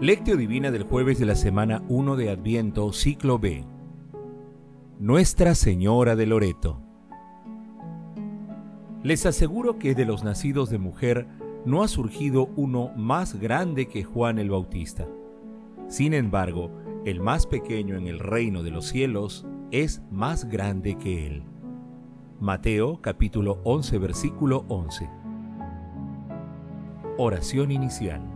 Lectio Divina del jueves de la semana 1 de Adviento, ciclo B. Nuestra Señora de Loreto. Les aseguro que de los nacidos de mujer no ha surgido uno más grande que Juan el Bautista. Sin embargo, el más pequeño en el reino de los cielos es más grande que él. Mateo capítulo 11 versículo 11. Oración inicial.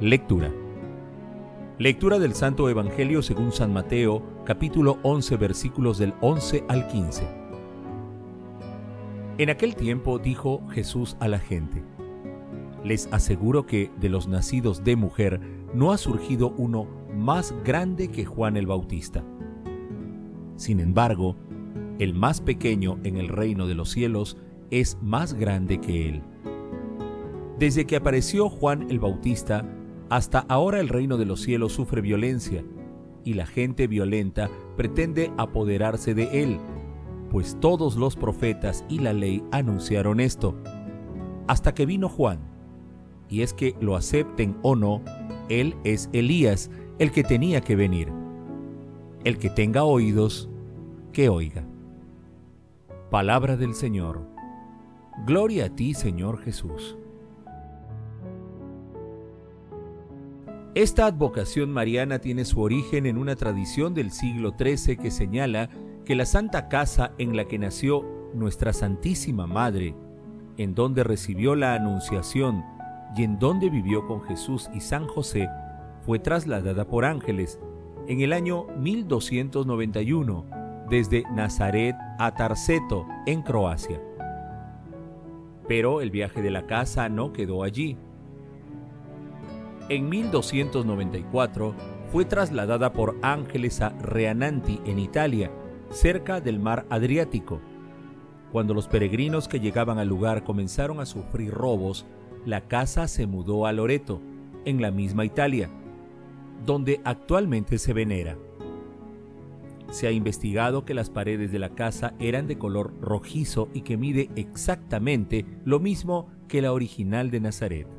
Lectura. Lectura del Santo Evangelio según San Mateo, capítulo 11, versículos del 11 al 15. En aquel tiempo dijo Jesús a la gente, Les aseguro que de los nacidos de mujer no ha surgido uno más grande que Juan el Bautista. Sin embargo, el más pequeño en el reino de los cielos es más grande que él. Desde que apareció Juan el Bautista, hasta ahora el reino de los cielos sufre violencia, y la gente violenta pretende apoderarse de él, pues todos los profetas y la ley anunciaron esto, hasta que vino Juan. Y es que lo acepten o no, él es Elías, el que tenía que venir. El que tenga oídos, que oiga. Palabra del Señor. Gloria a ti, Señor Jesús. Esta advocación mariana tiene su origen en una tradición del siglo XIII que señala que la santa casa en la que nació nuestra Santísima Madre, en donde recibió la Anunciación y en donde vivió con Jesús y San José, fue trasladada por ángeles en el año 1291 desde Nazaret a Tarseto, en Croacia. Pero el viaje de la casa no quedó allí en 1294 fue trasladada por ángeles a Reananti en Italia, cerca del mar Adriático. Cuando los peregrinos que llegaban al lugar comenzaron a sufrir robos, la casa se mudó a Loreto, en la misma Italia, donde actualmente se venera. Se ha investigado que las paredes de la casa eran de color rojizo y que mide exactamente lo mismo que la original de Nazaret.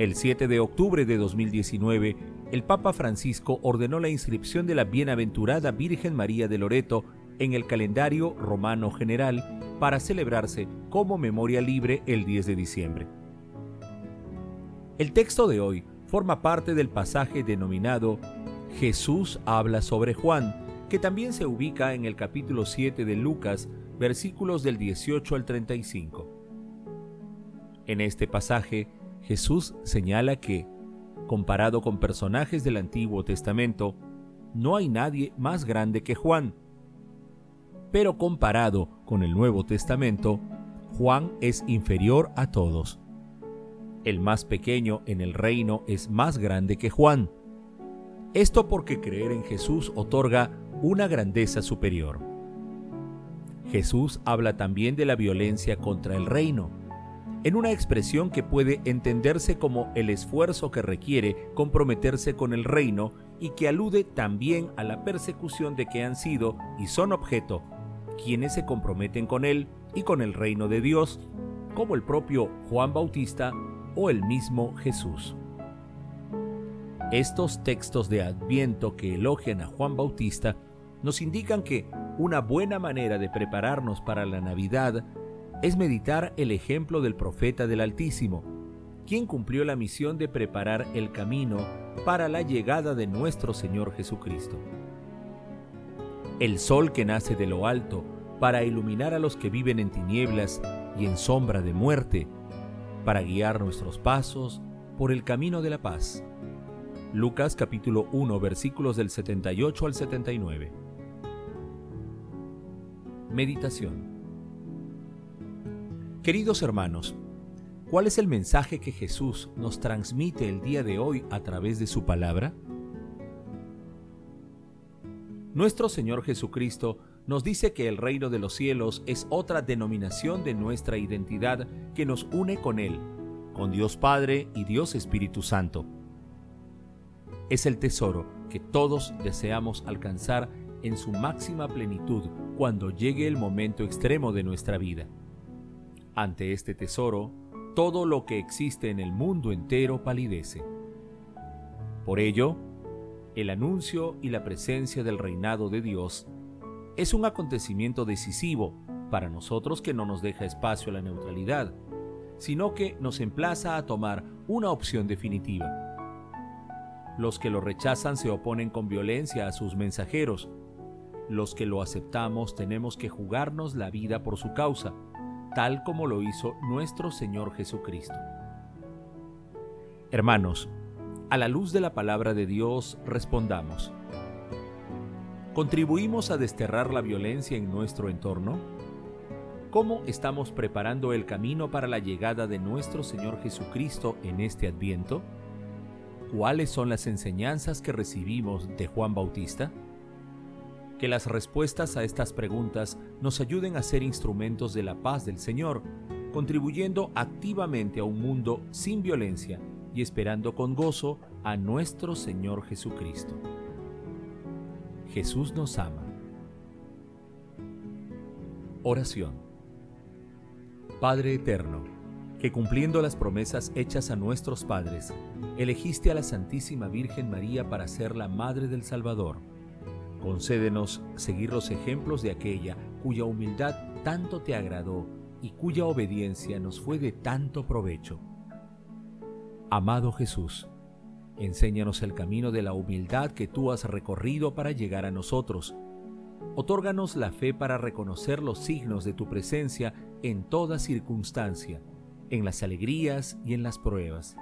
El 7 de octubre de 2019, el Papa Francisco ordenó la inscripción de la Bienaventurada Virgen María de Loreto en el calendario romano general para celebrarse como memoria libre el 10 de diciembre. El texto de hoy forma parte del pasaje denominado Jesús habla sobre Juan, que también se ubica en el capítulo 7 de Lucas, versículos del 18 al 35. En este pasaje, Jesús señala que, comparado con personajes del Antiguo Testamento, no hay nadie más grande que Juan. Pero comparado con el Nuevo Testamento, Juan es inferior a todos. El más pequeño en el reino es más grande que Juan. Esto porque creer en Jesús otorga una grandeza superior. Jesús habla también de la violencia contra el reino en una expresión que puede entenderse como el esfuerzo que requiere comprometerse con el reino y que alude también a la persecución de que han sido y son objeto quienes se comprometen con él y con el reino de Dios, como el propio Juan Bautista o el mismo Jesús. Estos textos de Adviento que elogian a Juan Bautista nos indican que una buena manera de prepararnos para la Navidad es meditar el ejemplo del profeta del Altísimo, quien cumplió la misión de preparar el camino para la llegada de nuestro Señor Jesucristo. El sol que nace de lo alto para iluminar a los que viven en tinieblas y en sombra de muerte, para guiar nuestros pasos por el camino de la paz. Lucas capítulo 1 versículos del 78 al 79. Meditación Queridos hermanos, ¿Cuál es el mensaje que Jesús nos transmite el día de hoy a través de su palabra? Nuestro Señor Jesucristo nos dice que el reino de los cielos es otra denominación de nuestra identidad que nos une con Él, con Dios Padre y Dios Espíritu Santo. Es el tesoro que todos deseamos alcanzar en su máxima plenitud cuando llegue el momento extremo de nuestra vida. Ante este tesoro, todo lo que existe en el mundo entero palidece. Por ello, el anuncio y la presencia del reinado de Dios es un acontecimiento decisivo para nosotros que no nos deja espacio a la neutralidad, sino que nos emplaza a tomar una opción definitiva. Los que lo rechazan se oponen con violencia a sus mensajeros. Los que lo aceptamos tenemos que jugarnos la vida por su causa tal como lo hizo nuestro Señor Jesucristo. Hermanos, a la luz de la palabra de Dios respondamos. ¿Contribuimos a desterrar la violencia en nuestro entorno? ¿Cómo estamos preparando el camino para la llegada de nuestro Señor Jesucristo en este adviento? ¿Cuáles son las enseñanzas que recibimos de Juan Bautista? Que las respuestas a estas preguntas nos ayuden a ser instrumentos de la paz del Señor, contribuyendo activamente a un mundo sin violencia y esperando con gozo a nuestro Señor Jesucristo. Jesús nos ama. Oración. Padre Eterno, que cumpliendo las promesas hechas a nuestros padres, elegiste a la Santísima Virgen María para ser la Madre del Salvador Concédenos seguir los ejemplos de aquella cuya humildad tanto te agradó y cuya obediencia nos fue de tanto provecho. Amado Jesús, enséñanos el camino de la humildad que tú has recorrido para llegar a nosotros. Otórganos la fe para reconocer los signos de tu presencia en toda circunstancia, en las alegrías y en las pruebas.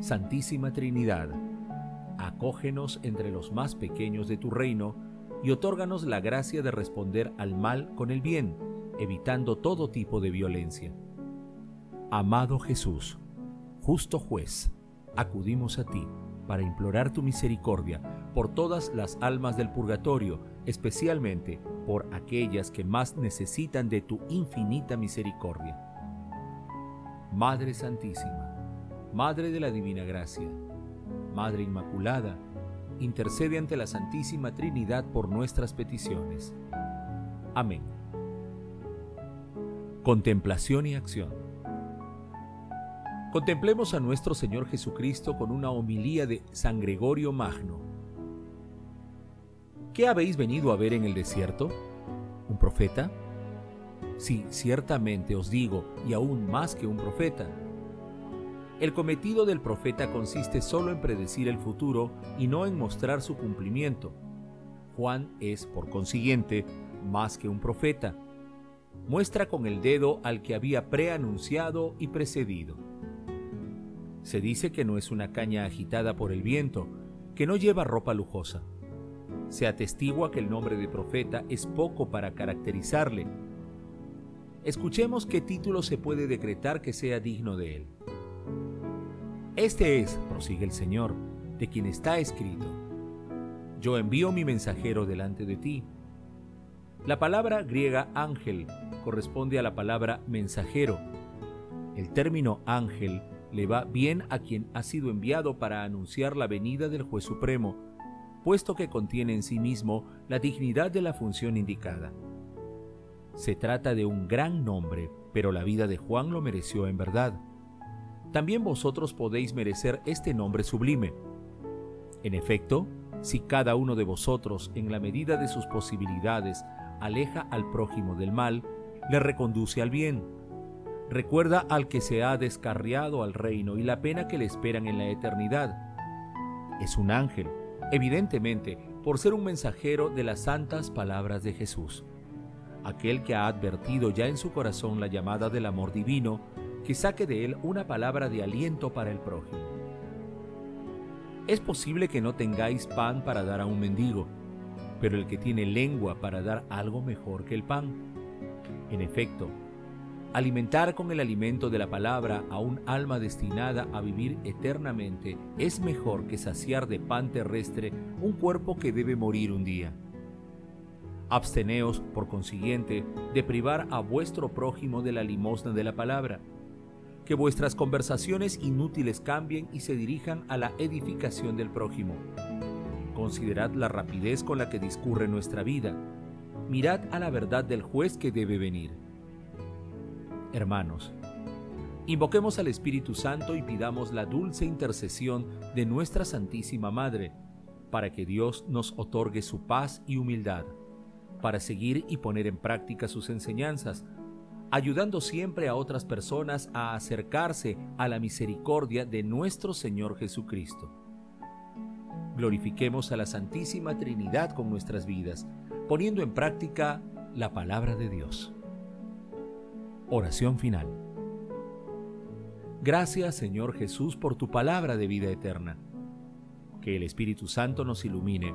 Santísima Trinidad, acógenos entre los más pequeños de tu reino y otórganos la gracia de responder al mal con el bien, evitando todo tipo de violencia. Amado Jesús, justo juez, acudimos a ti para implorar tu misericordia por todas las almas del purgatorio, especialmente por aquellas que más necesitan de tu infinita misericordia. Madre Santísima, Madre de la Divina Gracia, Madre Inmaculada, intercede ante la Santísima Trinidad por nuestras peticiones. Amén. Contemplación y acción. Contemplemos a nuestro Señor Jesucristo con una homilía de San Gregorio Magno. ¿Qué habéis venido a ver en el desierto? ¿Un profeta? Sí, ciertamente os digo, y aún más que un profeta el cometido del profeta consiste solo en predecir el futuro y no en mostrar su cumplimiento. Juan es, por consiguiente, más que un profeta. Muestra con el dedo al que había preanunciado y precedido. Se dice que no es una caña agitada por el viento, que no lleva ropa lujosa. Se atestigua que el nombre de profeta es poco para caracterizarle. Escuchemos qué título se puede decretar que sea digno de él. Este es, prosigue el Señor, de quien está escrito. Yo envío mi mensajero delante de ti. La palabra griega ángel corresponde a la palabra mensajero. El término ángel le va bien a quien ha sido enviado para anunciar la venida del juez supremo, puesto que contiene en sí mismo la dignidad de la función indicada. Se trata de un gran nombre, pero la vida de Juan lo mereció en verdad también vosotros podéis merecer este nombre sublime. En efecto, si cada uno de vosotros, en la medida de sus posibilidades, aleja al prójimo del mal, le reconduce al bien. Recuerda al que se ha descarriado al reino y la pena que le esperan en la eternidad. Es un ángel, evidentemente, por ser un mensajero de las santas palabras de Jesús. Aquel que ha advertido ya en su corazón la llamada del amor divino, que saque de él una palabra de aliento para el prójimo. Es posible que no tengáis pan para dar a un mendigo, pero el que tiene lengua para dar algo mejor que el pan. En efecto, Alimentar con el alimento de la palabra a un alma destinada a vivir eternamente es mejor que saciar de pan terrestre un cuerpo que debe morir un día. Absteneos, por consiguiente, de privar a vuestro prójimo de la limosna de la palabra. Que vuestras conversaciones inútiles cambien y se dirijan a la edificación del prójimo. Considerad la rapidez con la que discurre nuestra vida. Mirad a la verdad del juez que debe venir Hermanos, invoquemos al Espíritu Santo y pidamos la dulce intercesión de nuestra Santísima Madre, para que Dios nos otorgue su paz y humildad, para seguir y poner en práctica sus enseñanzas, ayudando siempre a otras personas a acercarse a la misericordia de nuestro Señor Jesucristo. Glorifiquemos a la Santísima Trinidad con nuestras vidas, poniendo en práctica la palabra de Dios. Oración final. Gracias Señor Jesús por tu palabra de vida eterna. Que el Espíritu Santo nos ilumine